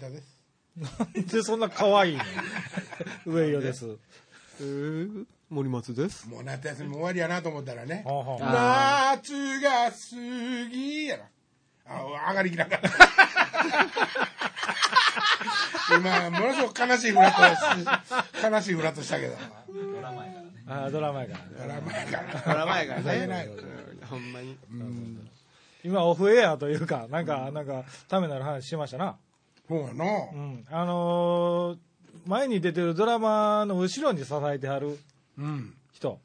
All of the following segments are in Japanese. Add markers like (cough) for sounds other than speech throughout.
太です。なんでそんな可愛いの？(laughs) 上与です。えー、森松です。もう夏休みも終わりやなと思ったらね。夏が過ぎやな。あ、上がりきらんかった。(laughs) 今、ものすごく悲しいフラットし、悲しいフラットしたけど。ドラマやからね。あードラマやから。ドラマやから。ドラマやからほんまに。今オフエアというか、なんか、なんか、ためになる話しましたな。そうやなう。ん。あのー前に出てるドラマの後ろに支えてはるうん。人、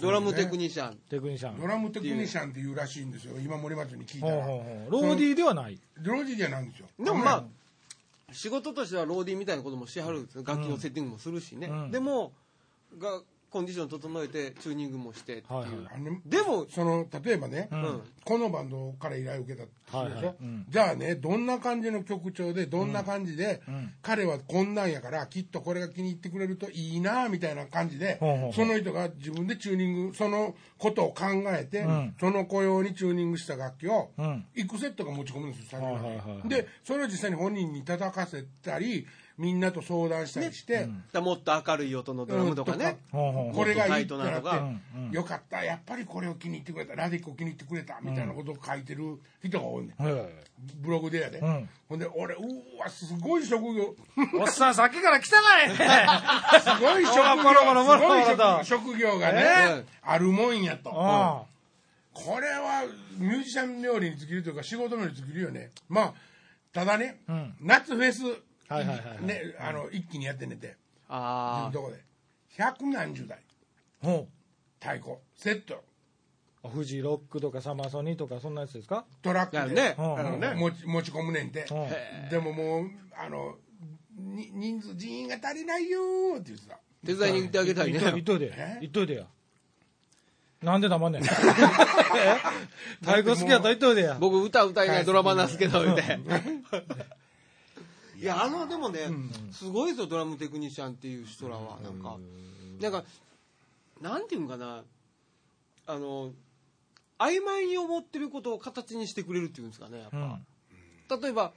ドラムテクニシャン。テクニシャン。ドラムテクニシャンっていうらしいんですよ。今森松に聞いたら。ほうほうほうローディーではない。ローディじゃないんですよ。でもまあ、仕事としてはローディーみたいなこともしはるんですよ楽器のセッティングもするしね、うんでもがコンディション整えてチューニングもしてっていう、はいはい。でもその例えばね、ん。このバンドから依頼を受けたとするでしょ、はいはい。うん。じゃあねどんな感じの曲調でどんな感じで、ん。彼はこんなんやからきっとこれが気に入ってくれるといいなみたいな感じで、その人が自分でチューニングそのことを考えて、ん。その雇用にチューニングした楽器を、うん。いくセットが持ち込むんですよ、はいはいはい。でそれを実際に本人に叩かせたりみんなと相談したりして、だもっと明るい音のドラムとかね、これがいいってなってよかったやっぱりこれを気に入ってくれたラディックを気に入ってくれたみたいなことを書いてる人が多いねん。う。はいブログでやで、ん。ほんで俺うーわすごい職業。おっさん、さっきから汚いすごい職業すごい職職業がね、えあるもんやと、あこれはミュージシャン冥利に尽きるというか仕事冥利に尽きるよね。まあただね、ん。夏フェス、はいはいはい。ねあの一気にやってんねんてあどこで。百何十台。ほ太鼓。セット。う。富士ロックとかサマソニとかそんなやつですか？トラックで、あね、ね。持ち持ち込むねんて、うん。でももうあのに人数人員が足りないよーって言ってた。手伝いに行ってあげたいね。言っといて。え、言っといてや。なんで黙んねん？(laughs) え？太鼓好きやったら言っといてや。僕歌歌いないドラマなんですけど言うていやあのでもね、すごいですよドラムテクニシャンっていう人らはなんか。なんかなんていうんかな。あの曖昧に思ってることを形にしてくれるっていうんですかねやっぱ、うん。例えば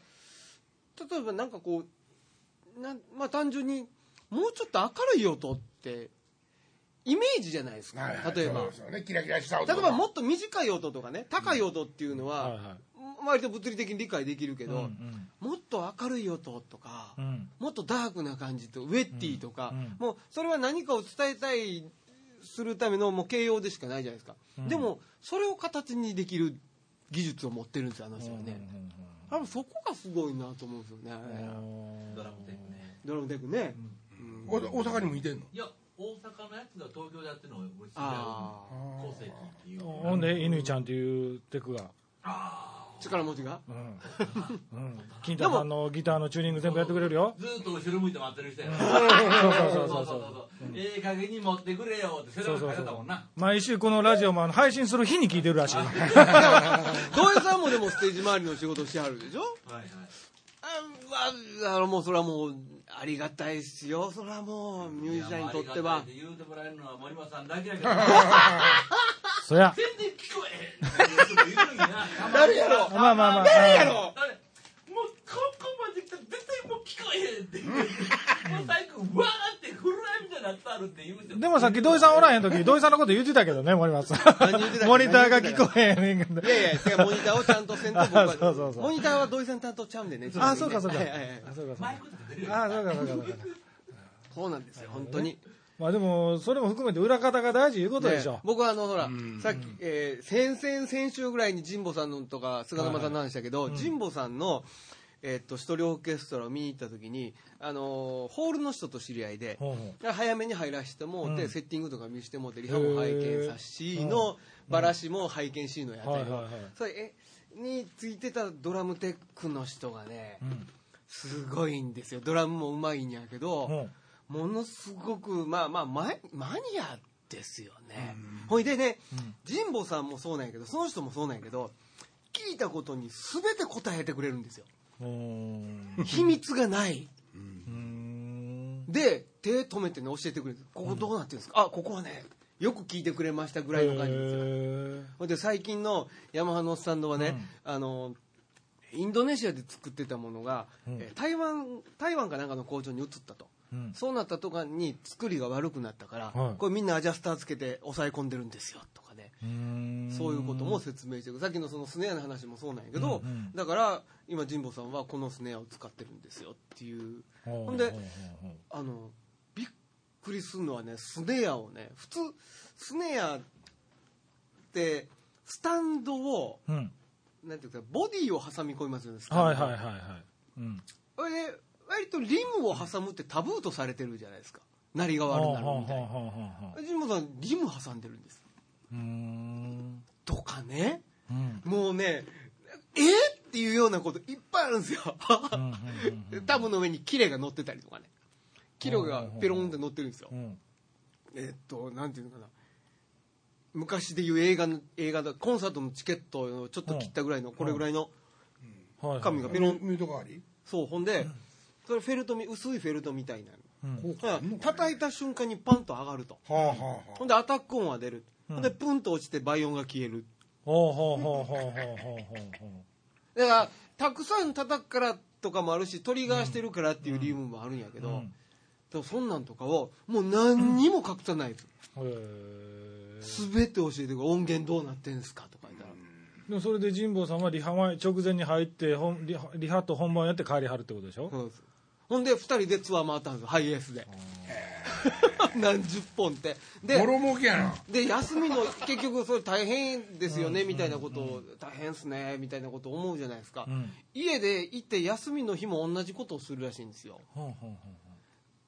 例えばなんかこうなんまあ単純にもうちょっと明るい音ってイメージじゃないですか、はいはい。例えば。キラキラした音例えばもっと短い音とかね高い音っていうのは、はいはい。割と物理的に理解できるけど、うんもっと明るい音とか、うん。うん。もっとダークな感じとウェッティとか、うんうん。もうそれは何かを伝えたいするためのもう形容でしかないじゃないですか、うん。でもそれを形にできる技術を持ってるんですよあの人はね、多分そこがすごいなと思うんですよね、ドラムテクね。ドラムテクね、お大阪にもいてんの？いや、大阪のやつが東京でやってるのを俺知ってるあ構成機っていう。ほんで、乾ちゃんっていうテクが。あ力持ちがうん。うん。金太さんのギターのチューニング全部やってくれるよ。ずーっと後ろ向いて待ってる人やそうそうそうそうそうそうそう。ええ加減に持ってくれよって、それを書いてたもんな。毎週このラジオも配信する日に聞いてるらしい。(laughs) 土井さんもでもステージ周りの仕事してはるでしょ？はいはい。あわあのもうそれはもうありがたいですよそれはもうミュージシャンにとっては言うてもらえるのは森本さんだけやけど、(laughs) そや。全然聞こえへん。誰やろまあまあまあ。誰やろもうここまで来たら絶対もう聞こえへんって言うもう最後わーって震えみたいになったるって言うてでもさっき土井さんおらへん時、土井さんのこと言ってたけどね、(laughs) 森松。モニターが聞こえへんねんけどい。やいやモニターをちゃんとせんと僕あはそうそうそうモニターは土井さん担当ちゃうんでねあ、そうかそうか。はいはいはいあ、そうかそうかあ、そうかそうかそうか。そうなんですよ本当にまあでも、それも含めて裏方が大事いうことでしょ。ね。僕はあのほらさっき、えー先々先週ぐらいに神保さんのとか菅沼さんの話したけど、神保さんのえーっと一人オーケストラを見に行った時に、あのーホールの人と知り合いで、ほうほ早めに入らせてもうて、うん。セッティングとか見せてもうてリハも拝見さしの、バラシも拝見しのやったよ、はいはいはい。それえについてたドラムテックの人がね、う。うん。すごいんですよ。ドラムもうまいんやけど、ほうものすごくまあまあママニアですよね、ほいでね神保さんもそうなんやけどその人もそうなんやけど聞いたことに全て答えてくれるんですよ。秘密がない。うーん。で手止めてね教えてくれるここどうなってるんですか、あここはねよく聞いてくれましたぐらいの感じですよ。へほいで最近のヤマハのスタンドはね、あのインドネシアで作ってたものが、うん。えー台湾台湾かなんかの工場に移ったと、うん。そうなったとかに作りが悪くなったから、はい。これみんなアジャスターつけて抑え込んでるんですよとかね。そういうことも説明してる。さっきのそのスネアの話もそうなんやけど、うんうん。だから今神保さんはこのスネアを使ってるんですよっていう。ほほんであのびっくりするのはねスネアをね普通スネアってスタンドをうん。なんていうかボディを挟み込みますよねスタンド。はいはいはいはい。うん。これで割とリムを挟むってタブーとされてるじゃないですか。鳴りが悪くなるみたいな。ほうほうほうほうほう神保さんリム挟んでるんです。うーん。とかね。うん。もうねえ？っていうようなこといっぱいあるんですよ。タブの上にキレが乗ってたりとかね。キレがペロンって乗ってるんですよ。うん。えっとなんていうのかな。昔でいう映画の映画だコンサートのチケットをちょっと切ったぐらいのこれぐらいの紙がペロン。ミュート代わり？そうほんでそれフェルトみ薄いフェルトみたいなうん。こうだからか。叩いた瞬間にパンと上がると。はあはあはほんでアタック音は出る、うん。ほんでプンと落ちて倍音が消える。ほうほうほうほうほうほうほうほだからたくさん叩くからとかもあるしトリガーしてるからっていう理由もあるんやけど、ううん。でもそんなんとかをもう何にも隠さないです、へー全て教えてくれ音源どうなってんですかとか言ったら、でもそれで神保さんはリハ前直前に入って本リハリハと本番やって帰りはるってことでしょ？そうですほんで2人でツアー回ったんですよ。ハイエースで。何十本って。でボロ儲けやな。で休みの結局それ大変ですよねみたいなことを。大変っすねみたいなことを思うじゃないですか、うん。家で行って休みの日も同じことをするらしいんですよ。ほうほうほ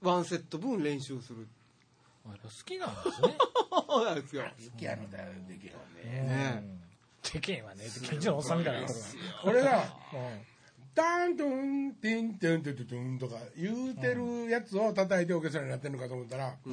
うワンセット分練習する。好きなんですね。そうなんですよ。好きやろだよできるね。ねでけんわね近所のおっさんみたいな俺がう「タントンティンテンテンテンテン」とか言うてるやつを叩いてオーケストラになってるのかと思ったら「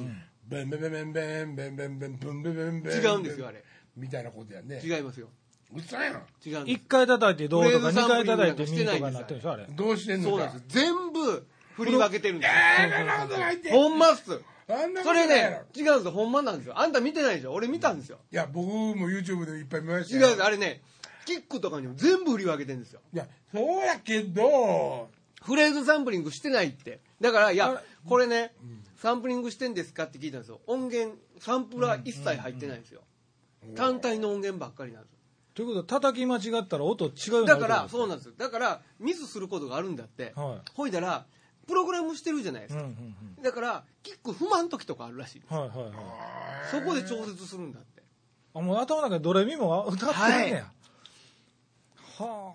ベンベンベンベンベンベンベンベンブンベンベンベン」違うんですよあれみたいなことやね違いますよ嘘やん違うんです回叩いてどうとかフレーズ二回叩いてサンプリングミとかなんかしてないんですになってるでしょあれどうしてんのかそうなんです全部振り分けてるんですよえー、そんなことないってほんまっすあんなこそれとないやろね違うんですよほんまなんですよあんた見てないでしょ俺見たんですよいや僕も YouTube でいっぱい見ました違ようんですあれねキックとかにも全部振り分けてるんですよ。いやそうやけど。フレーズサンプリングしてないって。だからいやこれねサンプリングしてんですかって聞いたんですよ。音源サンプラー一切入ってないんですよ。単体の音源ばっかりなんですよ。ということは叩き間違ったら音違うだからそうなんですよ。だからミスすることがあるんだって。はほいだらプログラムしてるじゃないでい、うんすかうんうん、だからキック不満時とかあるらしいはいはいはい。そこで調節するんだって。あもう頭の中でドレミも歌ってんねや。はあ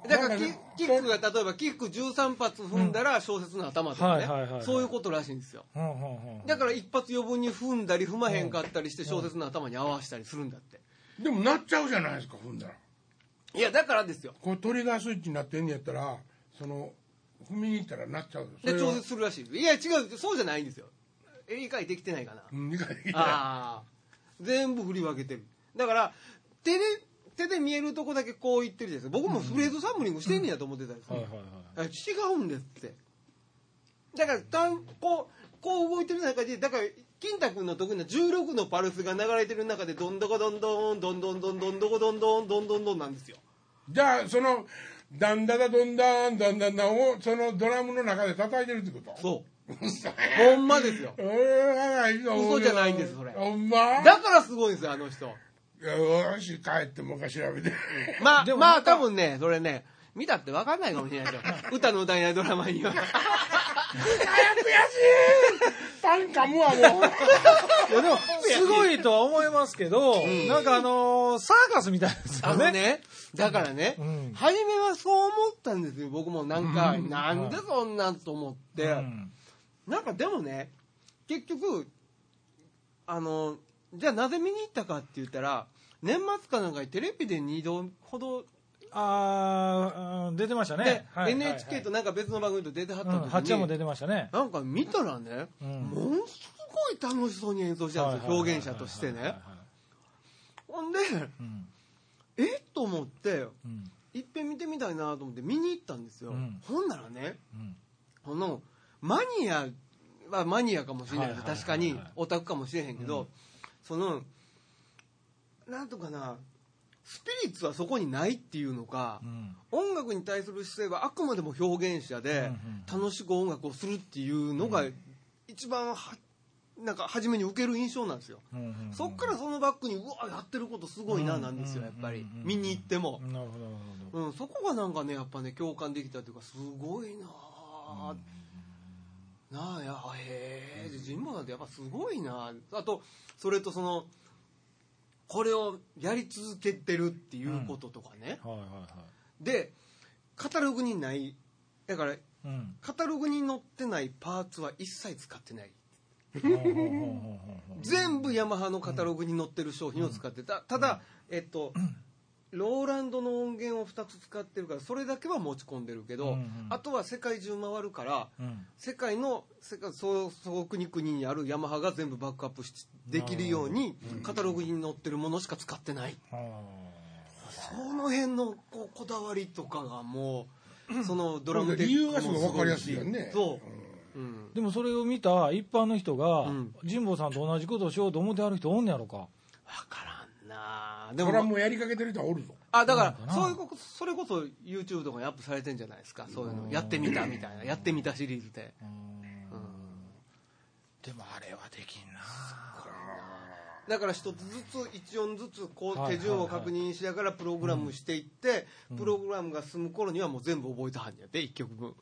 だからキキックが例えばキック13発踏んだら小説の頭とかね。はいはいはいはい。そういうことらしいんですよ。うんうんうんだから一発余分に踏んだり踏まへんかったりして小説の頭に合わせたりするんだって。でもなっちゃうじゃないですか踏んだら。いやだからですよ。これトリガースイッチになってんねやったらその踏みに行ったらなっちゃう。で調節するらしい。ですいや違うそうじゃないんですよ。え理解できてないかな。うん理解できない。ああ全部振り分けてる。だから手で手で見えるとこだけこう言ってるじゃないですか。僕もフレーズサンプリングしてんねやと思ってたんですよ、違うんですって。だからたんこうこう動いてる中でだから金太君の得意な16のパルスが流れてる中でどんどこどんどんどんどんどんどんどこどんどんどんどんどんなんですよ。じゃあそのダンダダドンダンダンダンダンをそのドラムの中で叩いてるってことそう嘘ほんまですよ嘘じゃないんですそれほんまだからすごいんですよあの人よし帰ってもう一回調べてまあまあ多分ねそれね見たって分かんないかもしれないですよ。(laughs) 歌の歌えないドラマにはパン噛むわもう。いやでもすごいとは思いますけど、なんかあのーサーカスみたいですよね。ねだからね、うん。初めはそう思ったんですよ。僕もなんか、なんでそんなんと思って、うん。なんかでもね結局あのじゃあなぜ見に行ったかって言ったら年末かなんかにテレビで2度ほどあ出てましたで、ね、はい NHK となんか別の番組と出てはったうん、時に、はっちゃんも出てましたね。なんか見たらね、うん。ものすごい楽しそうに演奏してたんですよ表現者としてね。ほんでうん。えっと思ってうん。いっぺん見てみたいなと思って見に行ったんですよ、うん。ほんならねうん。このマニアはマニアかもしれないです、はいはいはいはい確かにオタクかもしれへんけど、そのなんとかなスピリッツはそこにないっていうのかう、ん。音楽に対する姿勢はあくまでも表現者で楽しく音楽をするっていうのが一番はなんか初めに受ける印象なんですよ。うんうんそっからそのバックにうわやってることすごいななんですよやっぱり。うん見に行っても、うん、そこがなんかねやっぱね共感できたというかすごいなあ、なあやへえ神保なんてやっぱすごいな。あとそれとそのこれをやり続けてるっていうこととかね、はいはいはでカタログにない。だからいうん。カタログに載ってないパーツは一切使ってない。ほうほうほうほうほう全部ヤマハのカタログに載ってる商品を使ってた。ただえっとローランドの音源を2つ使ってるからそれだけは持ち込んでるけど、うんうん。あとは世界中回るからうん。世界の世界そうそう国々にあるヤマハが全部バックアップしできるようにカタログに載ってるものしか使ってない。はその辺のこうこだわりとかがもうそのドラムテック理由がすごい分かりやすいよね。そう、うん。あでもそれを見た一般の人がうん。神保さんと同じことをしようと思ってある人おんねやろか。分からんなでそれはももうやりかけてる人はおるぞ。あだからなそういうことそれこそ YouTube とかにアップされてんじゃないですか？そういうのやってみたみたいなやってみたシリーズで。でもあれはできんな。だから一つずつ一音ずつこはいう手順を確認しながらプログラムしていってプログラムが済む頃にはもう全部覚えたはんやで1曲分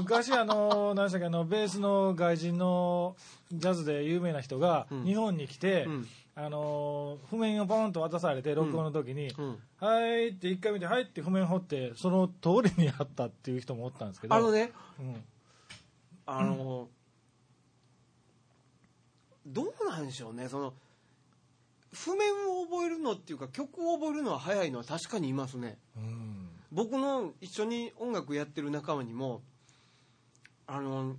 昔あの何でしたっけあのベースの外人のジャズで有名な人がうん。日本に来て、うんあの譜面をポンと渡されて録音の時にうん「はい」って一回見て「はい」って譜面掘ってその通りにやったっていう人もおったんですけど。あのねうん。あのどうなんでしょうねその譜面を覚えるのっていうか曲を覚えるのは早いのは確かにいますね。うん。僕の一緒に音楽やってる仲間にもあの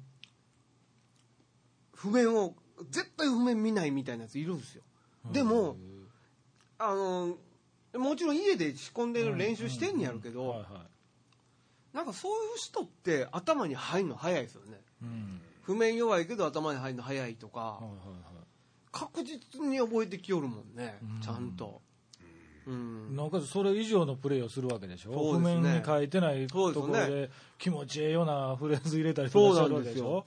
譜面を絶対譜面見ないみたいなやついるんですよでもあのもちろん家で仕込んでる練習してんねやるけどはいはい。なんかそういう人って頭に入るの早いですよね。うん。譜面弱いけど頭に入るの早いとかはいはいはい。確実に覚えてきよるもんねうん。ちゃんと。うん。なおかつそれ以上のプレーをするわけでしょ？そうですね。譜面に書いてないところそうですで気持ちええようなフレーズ入れたりとかしてるわけでしそうょ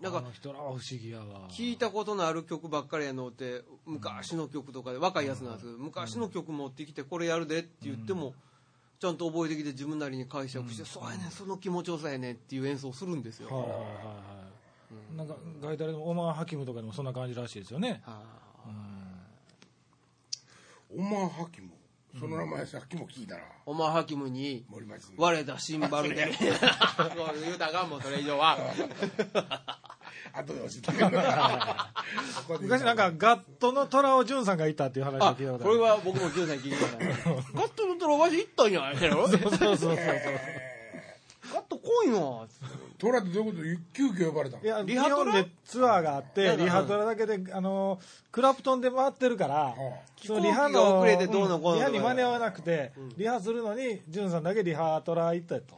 なんか人らは不思議やわ。聞いたことのある曲ばっかりやのって昔の曲とかで若いやつなんですけど昔の曲持ってきてこれやるでって言ってもちゃんと覚えてきて自分なりに解釈してそうやねんその気持ちよさやねんっていう演奏をするんですよ。はいはいはいはい。なんかガイのオマー・ハキムとかでもそんな感じらしいですよね。はオマー・ハキム？その名前さっきも聞いたな。オマーハキムに割れたシンバルで。(laughs) そう言うたらあかんもんそれ以上は (laughs) 後で教えてくれる (laughs) 昔なんかガットの虎尾潤さんがいたっていう話をあ聞いたことこれは僕も9歳聞いてたから (laughs) ガットのトロわし行ったんややろそうそうそうそう。ガット来いな。トラってどういうこと？急遽呼ばれたの？いや日リハトラ？本でツアーがあってうん。リハトラだけであのクラプトンで回ってるからそのリハ飛行機がの遅れてどうのこうのリハに間に合わなくてリハするのに潤さんだけリハトラ行ったと。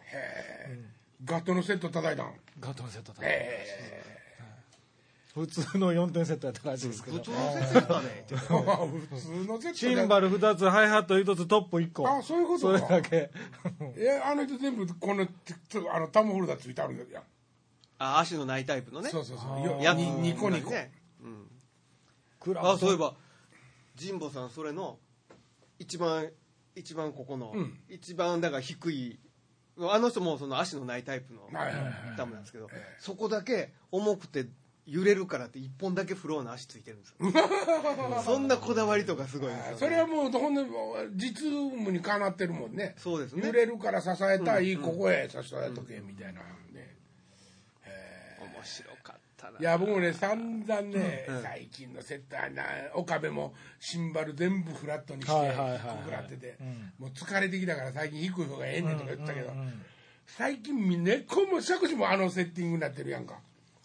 ガットのセット叩いたんガットのセットだえ普通の4点セットやったらしいですけど。普通の説明だねえ普通のセット (laughs) シンバル2つハイハット1つトップ1個。あそういうことそれだけ。(laughs) いやあの人全部このあのタムホルダーついてあるや。んあ足のないタイプのね。そうそうそう。やにニコニコ。ねうん。あそういえば神保さんそれの一番一番ここの、うん。一番だから低いあの人もその足のないタイプのはいはいはいダムなんですけど、そこだけ重くて揺れるからって一本だけフローの足ついてるんですよ。(laughs) そんなこだわりとかすごいんですよ、ね、それはもうほんで実務にかなってるもんね。そうですね。揺れるから支えたい、ここへ支えとけみたいなね面白かったな。いや僕もね散々ね、最近のセットはな岡部もシンバル全部フラットにしてはいはいはいはい。低くなってて、うん。もう疲れてきたから最近低い方がええねんとか言ってたけど、うんうんうん。最近根っこも尺子もあのセッティングになってるやんか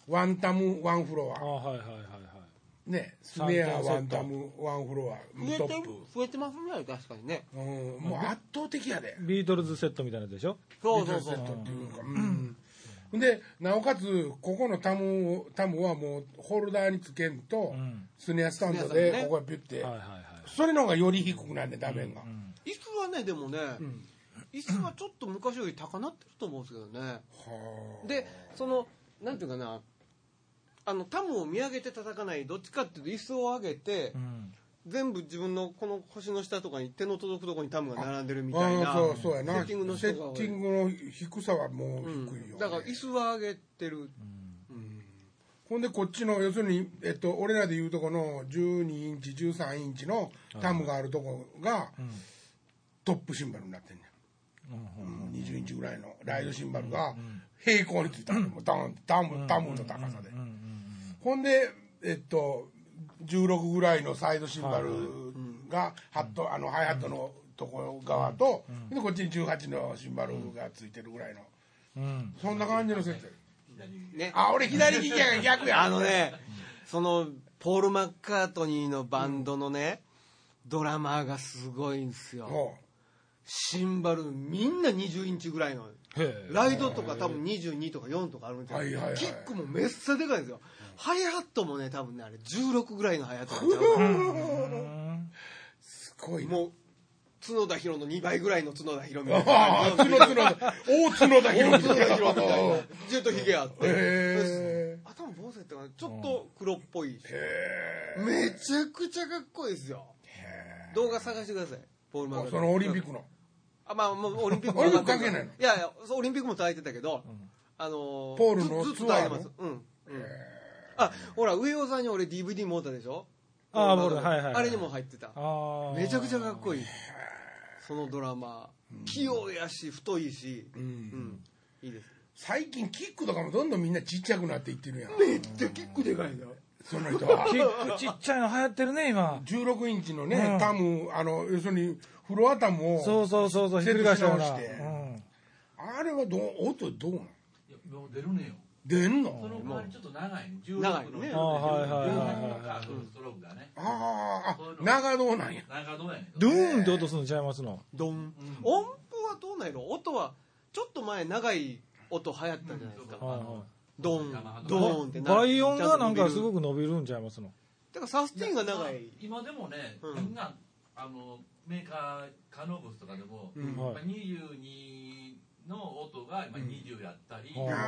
ワンタムワンフロア。あはいはいはいはい。ねスネアワンタムワンフロア増えてる？トップ、増えてますね確かにね。うん、もう圧倒的やで。ビートルズセットみたいなやつでしょ？そうそうそうセットっていうか、うん。でなおかつここのタムをタムはもうホルダーにつけんと、ん。スネアスタンドでここへピュッて、はいはいはい。それの方がより低くなんねん画面が、椅子はねでもね、椅子はちょっと昔より高なってると思うんですけどね。はあ。でそのなんていうかなあのタムを見上げて叩かないどっちかっていうと椅子を上げて、うん。全部自分のこの腰の下とかに手の届くところにタムが並んでるみたいなそうそうやな。セッティングのセッティングの低さはもう低いよ、うん、だから椅子は上げてる、ほんでこっちの要するに、えっと、俺らでいうとこの12インチ13インチのタムがあるとこがトップシンバルになってんねん、うん。20インチぐらいのライドシンバルが平行についたの。もうダウンタムタムの高さで、ほんでえっと16ぐらいのサイドシンバルがハットあのハイハットのとこ側と、でこっちに18のシンバルがついてるぐらいの、うん。そんな感じのセットね。あ俺左利きやから (laughs) 逆や。あのねそのポール・マッカートニーのバンドのね、ドラマーがすごいんですよ。もシンバルみんな20インチぐらいの。ライドとか多分22とか4とかあるんですよ、はいはいはい。キックもめっさでかいんですよハイハットもね多分ねあれ16ぐらいのハイハットなんちゃう。かなうすごいな。もう角田博の2倍ぐらいの角田博みたいああな角角田大角田博大角田博みたいなずっとヒゲあってへ頭坊主やったかなちょっと黒っぽいし。えめちゃくちゃかっこいいですよ。動画探してくださいポール・マーそのオリンピックの。あまあもうオリンピックオリンピック関係ないの？いやいやそうオリンピックも叩いてたけど、あのーポールのずずってます。うん、うん、あほら上尾さんに俺 DVD 持ったでしょ？あーボールはいはいはいあれにも入ってた。ああめちゃくちゃかっこいい。そのドラマ。器用やし太いし。ううん。んいいです。最近キックとかもどんどんみんなちっちゃくなっていってるやん。めっちゃキックでかいんだよその人は。(laughs) キック。ちっちゃいの流行ってるね今。16インチのね、うん。タムあの要するにフロアタムをそうそうそうそうひっくり返してう。ん。あれはどう音どうなん？いやもう出るねよ出んそのの代わりちょっと長い。ね16長いね。のあはいはいはいはい。16のカードストロー。クがねあーあ長胴なんや。長どうやね。んドゥーンって音するのちゃいますの？ドン、音符はどうなんやろ？音はちょっと前長い音流行ったじゃないですか、はいはい。ドンドーンってな倍音がなんかすくごく伸びるんちゃいますの？だからサスティンが長い。今でもね、うん。みんなあのメーカーカノブスとかでも、うん。はい。やっぱ22の音が今20やったり、うんなんか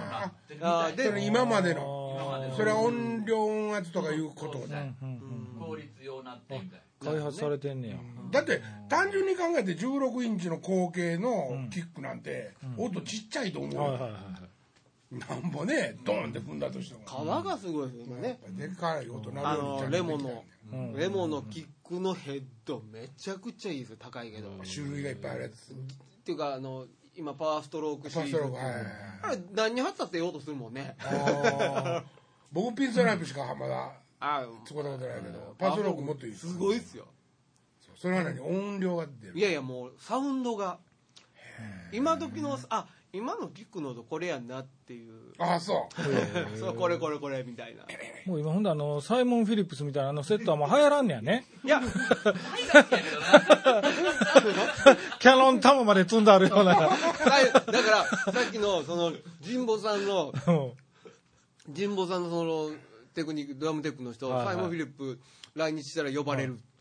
そんなってみあーで今までの。今までの。それは音量音圧とかいうことだ。うんうん効率用なってみたい。開発されてんねや。だって単純に考えて16インチの後継のキックなんて音ちっちゃいと思うなんぼねドンって踏んだとしても、皮がすごいですよ今ね。でかい音鳴るあよレモンのレモンのキックのヘッドめちゃくちゃいいですよ高いけど、っ種類がいっぱいあるやつ。ていうかあの今パワーストロークシパストリあれ何に貼ったってええ音するもんね。あー。僕ピンストライプしかまだあ使ったことないけどパストロークもっといいすごいっすよ。それは何？音量が出る。いやいやもうサウンドが。今時のあ今のキックの音これやんなっていう。ああそう。(laughs) そうこれこれこれみたいな。もう今ほんであのサイモン・フィリップスみたいなあのセットはもう流行らんねやね。いや。(laughs) キャノンタムまで積んであるような。はいだからさっきのその神保さんのうん。神保さんのそのテクニックドラムテックの人、はいはい。サイモン・フィリップ来日したら呼ばれる、えー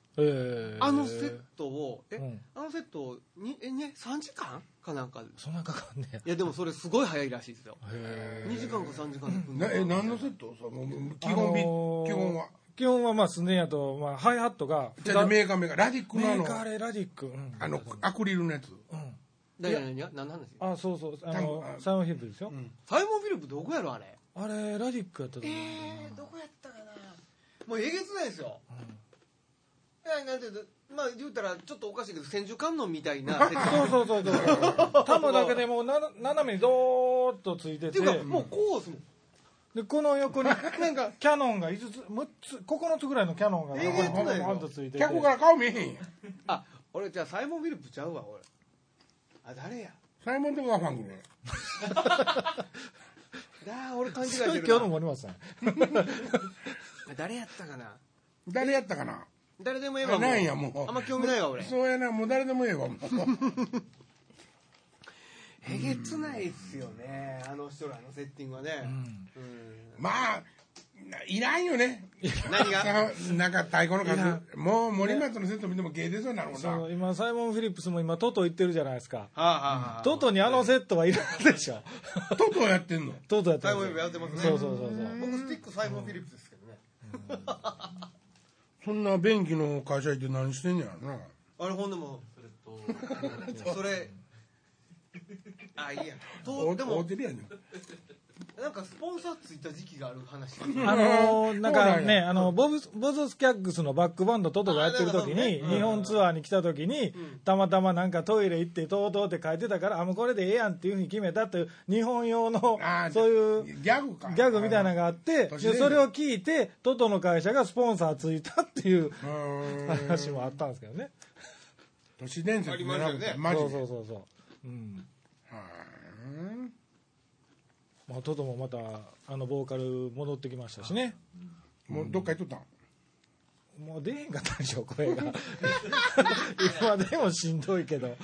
あのセットをえ、うん。あのセットをにえ、ね、3時間かなんか？そんなかかんねや。いやでもそれすごい早いらしいですよ。へ2時間か3時間で組んなでえ何のセット？その基本ビ、あのー基本は？基本はまあスネアと、まあ、ハイハットがじゃあメーカーメーカーラディックのあの？メーカーレラディック、うん。あのアクリルのやつ？うん。誰何何何の話？あそうそう。あのサイモン・フィリップスですよ、サイモン・フィリップどこやろあれ？あれラディックやったと思う、えー、どこやったかな？もうえげつないですよ、いやなんていうのまあ言うたらちょっとおかしいけど千手観音みたいな。ってそうそうそうそう。(laughs) タムだけでもうな斜めにドーッとついてて。いうかもうこうすもん。でこの横になんかキャノンが5つ6つ9つぐらいのキャノンがえげつないよポンとついてて。客から顔見えへんやん。あ俺じゃあサイモン・フィリップちゃうわ俺。あ誰や？サイモンとかファングね (laughs) だ俺勘違いしてる今日のな森本さん。(laughs) 誰やったかな？誰やったかな？誰でもええわないんやもう。あんま興味ないわ俺。そうやなもう誰でもええわもう。(laughs) えげつないっすよねあの人らのセッティングはね、うん。まあいらんよね。何が？さ (laughs) なんか太鼓の数もう森松のセット見てもゲー出そうになるもんな。そう今サイモン・フィリップスも今トト行ってるじゃないですか。はあはあはあ。トトにあのセットはいらんでしょ。トトやってんの？トトやってサイモン・やってますね。そうそうそうそう。僕スティックサイモン・フィリップスですけどねそんな便器の会社行って何してんねやろな。あれほんでもそれと (laughs) それ。(laughs) あいいや。おとでも合うてるやんねなんかスポンサーついた時期がある話。あのーなんかね、あの、ボブ、ボズスキャッグスのバックバンドトトがやってる時に、日本ツアーに来た時に、たまたまなんかトイレ行って、とうとうって書いてたから、あ、もうこれでええやんっていうふうに決めたっていう、日本用のそういうギャグか。ギャグみたいなのがあって、でそれを聞いて、トトの会社がスポンサーついたっていう話もあったんですけどね。都市伝説ありますよね。てマジで。そうそうそうそう。うん。はーんまあ、トトもまた、あの、ボーカル戻ってきましたしね。もうどっか行っとったん？もう出へんかったでしょ、声が。今でもしんどいけど。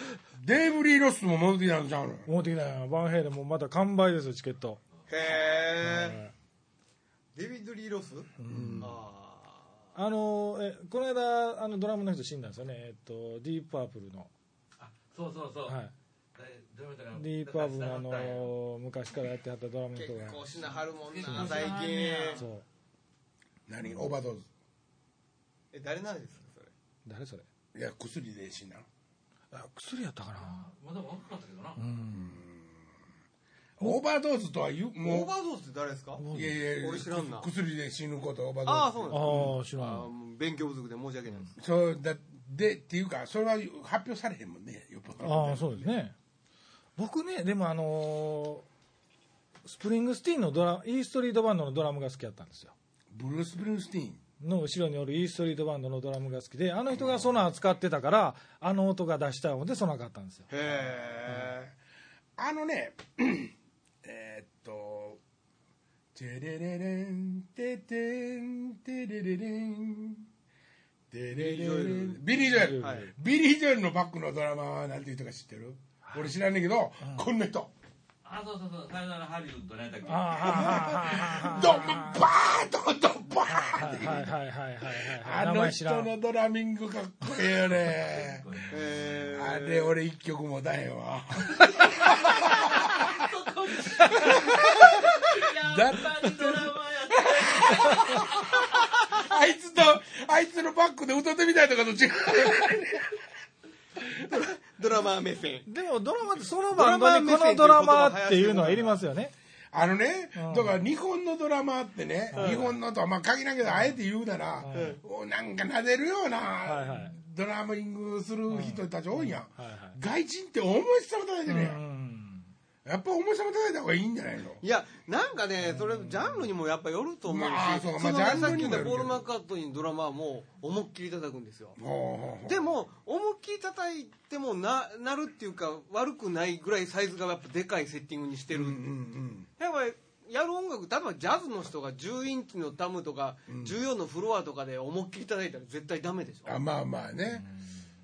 デーブ・リー・ロスも戻ってきたんちゃうの？持ってきたよ。バンヘイレンもまた完売ですよチケット、へえ。デビッド・リー・ロス、ああのえこの間あのドラムの人死んだんですよね。えっとディープパープルの、あそうそうそう、はい、ディープパープルのあの昔からやってはったドラムのー人が結構しなはるもんな最近そう。何？オーバードーズ。え誰なんですかそれ？誰それ？いや薬で死んだあ薬やったかな。まだ若かったけどな、オーバードーズとは言うオもーバードーズって誰ですか？ういやいや俺知らんな。薬で死ぬことオーバードーズああそうなんですか。ああ知らあん勉強不足で申し訳ないです。そうだでっていうかそれは発表されへんもんねよっぽど。ああそうですね僕ねでもあのースプリングスティーンのドライーストリートバンドのドラムが好きだったんですよ。ブルース・ブルースティーン？の後ろにおるイーストリートバンドのドラムが好きであの人がソナー使ってたからあの音が出したいのでソナー買ったんですよ。へあのね (clears throat) えーっと「テレレレンテテンテレレレン」テレレレンビリー・ジョエル、はい。ビリー・ジョエルのバックのドラマはなんていう人か知ってる？俺知らんねんけど、こんな人。あそうそうそう。さよならハリウッドねだっけ？ああはあはあはあドンバードンドンバーってはいはいはいはいあの人のドラミングかっこいいよねあれ俺一曲もだへんわやっぱりドラマやっあいつとあいつのバックで歌ってみたいとかと違うドラマー目線。でもドラマってそのバンドにこのドラマっていうのはいりますよね。あのね、うん。だから日本のドラマってね、日本のとはまあ限らんけどあえて言うなら、おなんか撫でるような、はいはい。ドラミングする人たち多いやん、はいはい。外人って重いさま叩いてるやんやっぱ重いさま叩いた方がいいんじゃないの？いやなんかねそれジャンルにもやっぱよると思うし、まあそうまあそのジャンさっルにもよるけど。き言ったポール・マッカートニーのドラマはもう思いっきり叩くんですよ。ほうほうほう。でも思いっきり叩いてもななるっていうか悪くないぐらいサイズがやっぱでかいセッティングにしてる、うんうんやっぱりやる音楽例えばジャズの人が10インチのタムとか、14のフロアとかで思いっきり叩いたら絶対ダメでしょ。あまあまあね、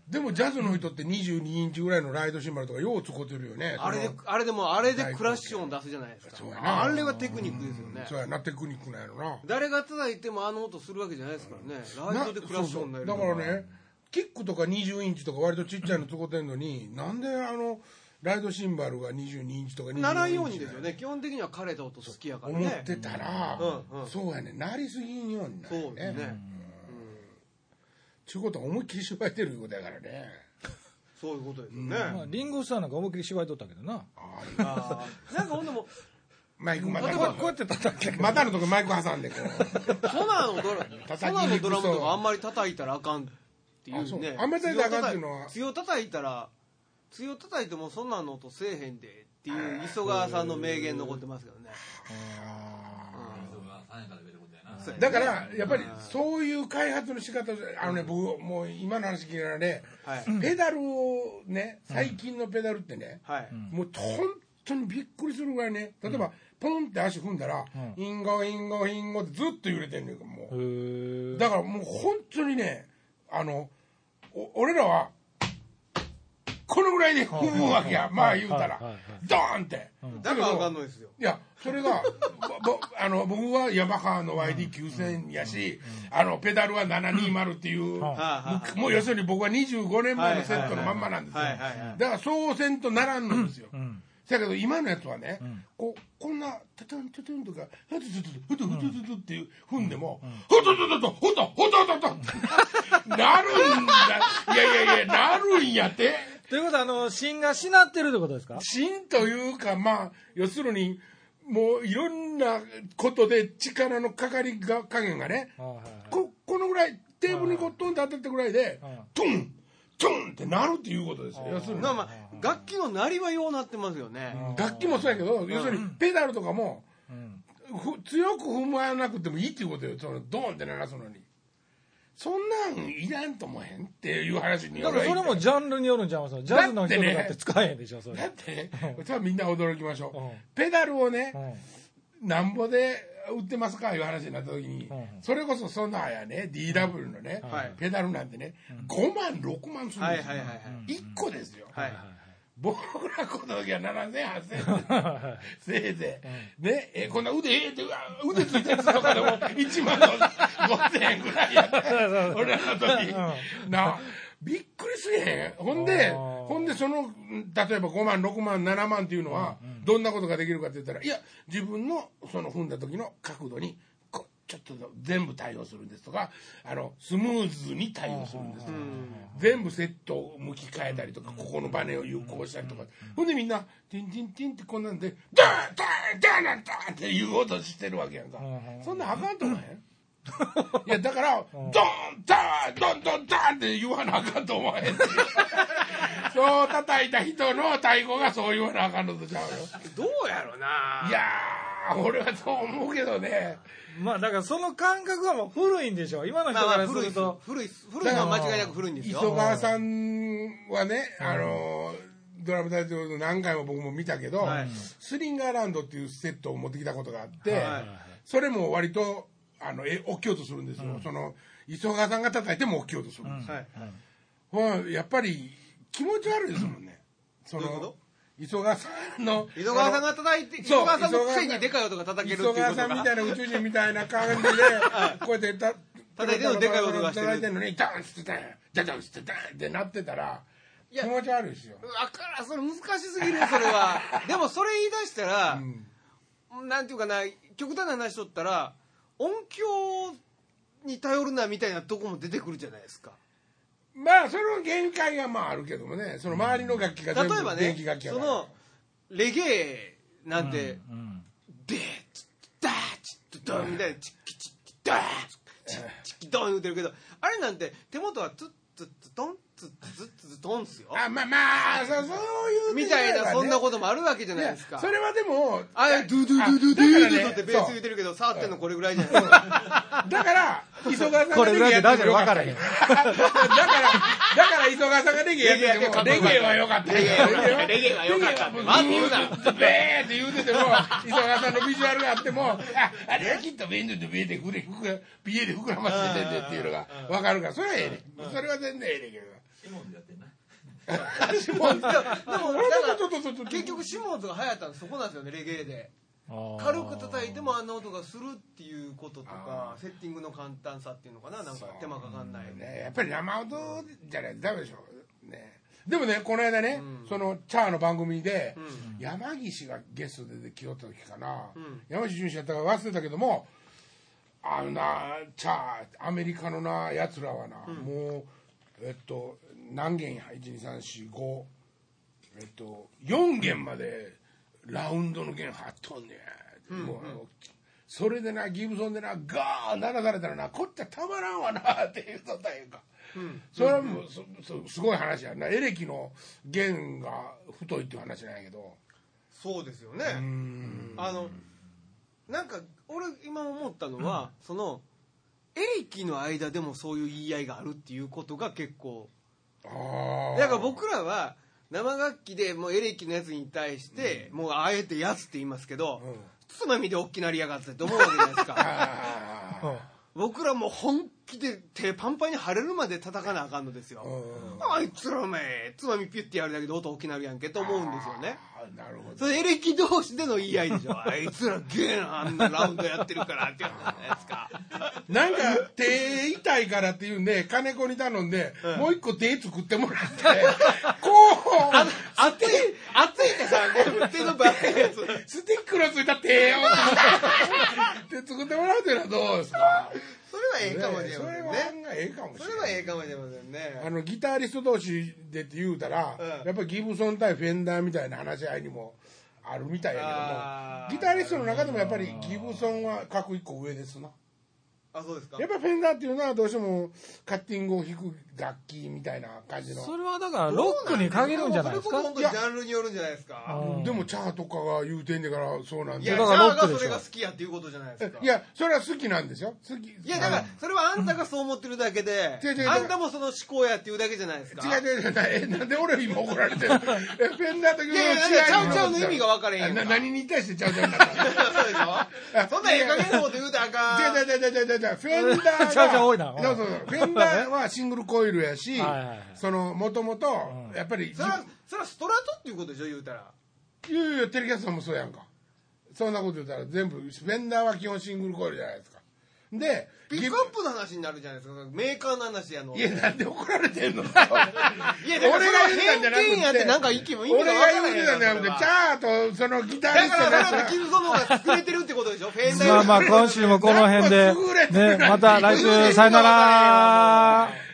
でもジャズの人って22インチぐらいのライドシンバルとかよう使ってるよね。あれであれでもあれでクラッシュ音出すじゃないですか。そうやな。あれはテクニックですよね。そうやなテクニックなんやろな。誰が叩いてもあの音するわけじゃないですからね。ライトでクラッシュ音になるだからねキックとか20インチとか割とちっちゃいの使ってんのに、なんであのライドシンバルが22インチとか24インチならんようにですよね。基本的には枯れた音好きやからね。思ってたら、うんうん。そうやねなりすぎんようになるそうですね、ちゅうことは思いっきり芝居てるいうことやからね。そういうことですよね、まあ、リンゴスターなんか思いっきり芝居とったけどな。ああー。なんかほんでもマイクまたこうやって叩いてまたのとこマイク挟んでこう。ソナーのドラソナーのドラムとかあんまり叩いたらあかんっていうあそう。ねあんまり叩いたらあかんっていうのは。強叩いたら強叩いてもソナーの音せえへんでっていう磯川さんの名言残ってますけどね人が3円からだからやっぱりそういう開発の仕方あのね僕もう今の話聞いたらねはい。ペダルをね最近のペダルってね、はい、もう本当にびっくりするぐらいね例えば、ポンって足踏んだら、うん。インゴインゴインゴってずっと揺れてんねんもう、だからもう本当にねあのお俺らはこのぐぐらいで踏むわけや。まあ言うたら。ドーンって。だからあかんのですよ。いやそれがあの僕はヤマハの YD9000 やし、あのペダルは720っていう、ははもう要するに僕は25年前のセットのまんまなんですよ。だからそうせんとならんのですよ、ん。だけど今のやつはね、こうこんなタタンタタンとかふつふつふつふつふつふつっていう踏んでも、ふととととふとふとととってなるんだ。いやいやいやなるんやってということはあの芯がしなってるってことですか？芯というかまあ要するにもういろんなことで力のかかりが加減がねはいはいはい。ここのぐらいテーブルにこうトンと当たってるぐらいでうんトントンってなるっていうことですよ。要するに。まあまあ楽器の鳴りはようなってますよね。楽器もそうやけど要するにペダルとかもうん。ふ強く踏まなくてもいいっていうことよ。そのドーンって鳴らすのにそんなんいらんと思へんっていう話にだからそれもジャンルによるんちゃいますジャズの人とかって使えへんでしょそれ。だってねそれはみんな驚きましょう、うん。ペダルをね、うん。なんぼで売ってますかいう話になった時に、うん。それこそソナーやね DW のね、はい。ペダルなんてね、5万6万するんですよ、はいはいはいはい。1個ですよ、はい僕らこの時は7000 8000 (laughs) せいぜい、ねえこんな腕ええって腕ついてる人とかでも1万5000円ぐらいや俺らの時、なびっくりすぎへん。ほんでほんでその例えば5万6万7万っていうのはどんなことができるかって言ったらいや自分のその踏んだ時の角度にこちょっと全部対応するんですとかあのスムーズに対応するんですとか全部セットを向き変えたりとかここのバネを有効したりとかほんでみんなティンティンティンってこんなんでダーンダーンダーンダーンンっていう音してるわけやんか。そんなんあかんと思わへん？(laughs) いやだからドーンダーンドンドンダーンって言わなあかんと思わへん (laughs) そう叩いた人の太鼓がそう言わなあかんのとちゃうよ。どうやろな。いやー (laughs) 俺はそう思うけどね。まあだからその感覚はもう古いんでしょ。今の人からすすると。古いっす。古いのは間違いなく古いんです磯よ川さんはね、あのドラムタイトル何回も僕も見たけど、はい。スリンガーランドっていうセットを持ってきたことがあって、はい。それも割とあのえ大きい音するんですよ、その磯川さんが叩いても大きい音するんですよ、はいほらやっぱり気持ち悪いですもんね、そのどういうこと？磯川さんの磯川さんが叩いて磯川さんのくせにでかい音が叩けるっていう磯ことが。川さんみたいな宇宙人みたいな感じでこうやってた叩いてるのでかい音がしてる。叩いてるのにダンスってダンダダンスってダンってなってたら気持ち悪いですよ。わからんそれ難しすぎるそれは。(laughs) でもそれ言い出したら、なんていうかな極端な話しとったら音響に頼るなみたいなとこも出てくるじゃないですかまあその限界がまああるけどもね。その周りの楽器が全部例えばね電気楽器やから。そのレゲエなんて、うんでーチッダーチッドンみたいなチッキチッキダーチッチッキドン言うてるけどあれなんて手元はツッツッツトンツッツッツッツトンっすよ。あまあまあそそういうみたいなそんなとこともあるわけじゃないですか。それはでもあれドゥドゥドゥドゥドゥドゥドゥってベース言うてるけど触ってんのこれぐらいじゃないですかだから磯川さんこれぐらいで大丈夫分からへんだからだから磯川さんがレゲエやっててもレゲエは良かったレゲエは良かったレゲエは良かったって待って言うなベーって言うてても磯川さんのビジュアルがあってもああれはきっとベンドでベーで膨れビエで膨らませててっていうのが分かるからそれはええねんそれは全然ええねんけどシモンでやってんな。でもでもだからちょっとちょっと結局シモンズが流行ったのそこなんですよねレゲエで。軽く叩いてもあんな音がするっていうこととかセッティングの簡単さっていうのかななんか手間かかんない。ねやっぱり生音じゃないとダメでしょね。でもねこの間ね、そのチャーの番組で、山岸がゲストで来よった時かな、山岸純子やったか忘れたけどもあのなチャーアメリカのなやつらはな、もうえっと何弦や？12345えっと4弦までラウンドの弦張っとんねん、もうあのそれでなギブソンでなガーン鳴らされたらなこっちはたまらんわな (laughs) って言うとったんやん。か、それはもうすごい話やな。エレキの弦が太いっていう話なんやけど。そうですよね。あのなんか俺今思ったのは、そのエレキの間でもそういう言い合いがあるっていうことが結構だから僕らは生楽器でもうエレキのやつに対して、もうあえて「やつ」って言いますけど、つまみで大きなりやがってって思うわけじゃないですか。あ僕らもう本気で手パンパンに腫れるまで叩かなあかんのですよ、あいつらお前つまみピュッてやるだけで音大きなるやんけと思うんですよね。あなるほど。それエレキ同士での言い合いでしょ。あいつらゲーなあんなラウンドやってるからってやつじゃないですか。なんか手痛いからっていうんで金子に頼んで、もう一個手作ってもらって (laughs) こうあ熱い熱いってさ手のバカいやつ。スティックのついた手を手作ってもらうっていうのはどうですか？それはええかもしれそませんれは案ね外ええかもしそれないれはええかもしれませんね。あのギタリスト同士でって言うたら、うん。やっぱりギブソン対フェンダーみたいな話し合いにもあるみたいやけどもギタリストの中でもやっぱりギブソンは格一個上ですな。あそうですか。やっぱりフェンダーっていうのはどうしてもカッティングを弾く楽器みたいな感じの。それはだからロックに限るんじゃないですか？それこそ本当にジャンルによるんじゃないですか？うんでもチャーとかが言うてんねんからそうなんで。いやだからロッじゃあクでしょがそれが好きやっていうことじゃないですか。いやそれは好きなんですよ。好きいやだからそれはあんたがそう思ってるだけで違う違う違う。あんたもその思考やっていうだけじゃないですか。違う違う違う。えなんで俺今怒られてる (laughs) えフェンダーとギブソンいやいやいやちゃうちゃうの意味が分かれへんや何に対してちゃうちゃうになったのそうでしょ？そんなええ加減なこと言うたらあかん。違う違う違う違う違う。違うフェンダーが (laughs) いな。そうそうそう。フェンダーはシングルコイルやしはいはいはい。そのもともとやっぱりそれはそれはストラトっていうことでしょ言うたら。いやいやテレキャストもそうやんか。そんなこと言ったら全部フェンダーは基本シングルコイルじゃないですか。でピックアップの話になるじゃないですか。メーカーの話やの。いやなんで怒られてんの？(laughs) いやだから俺が言うたんじゃなくて。ってなんか意見も意味俺がが分から。言うてたんじゃなくてチャーとそのギタリスだからそれはトのやつがキムソノが作れてるってことでしょフェンダーまあまあ今週もこの辺で、ね、また来週さよなら (laughs)